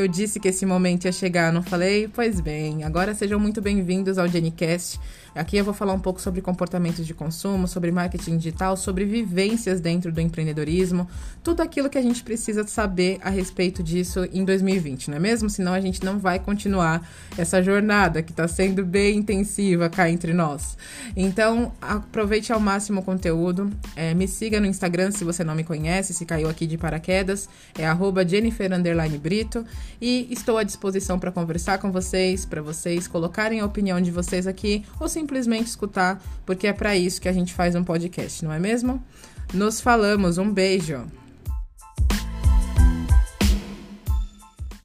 Eu disse que esse momento ia chegar, não falei? Pois bem, agora sejam muito bem-vindos ao Genicast. Aqui eu vou falar um pouco sobre comportamentos de consumo, sobre marketing digital, sobre vivências dentro do empreendedorismo, tudo aquilo que a gente precisa saber a respeito disso em 2020, não é mesmo? Senão a gente não vai continuar essa jornada que está sendo bem intensiva cá entre nós. Então, aproveite ao máximo o conteúdo. É, me siga no Instagram se você não me conhece, se caiu aqui de paraquedas, é Jennifer Brito. E estou à disposição para conversar com vocês, para vocês colocarem a opinião de vocês aqui, ou simplesmente escutar, porque é para isso que a gente faz um podcast, não é mesmo? Nos falamos, um beijo!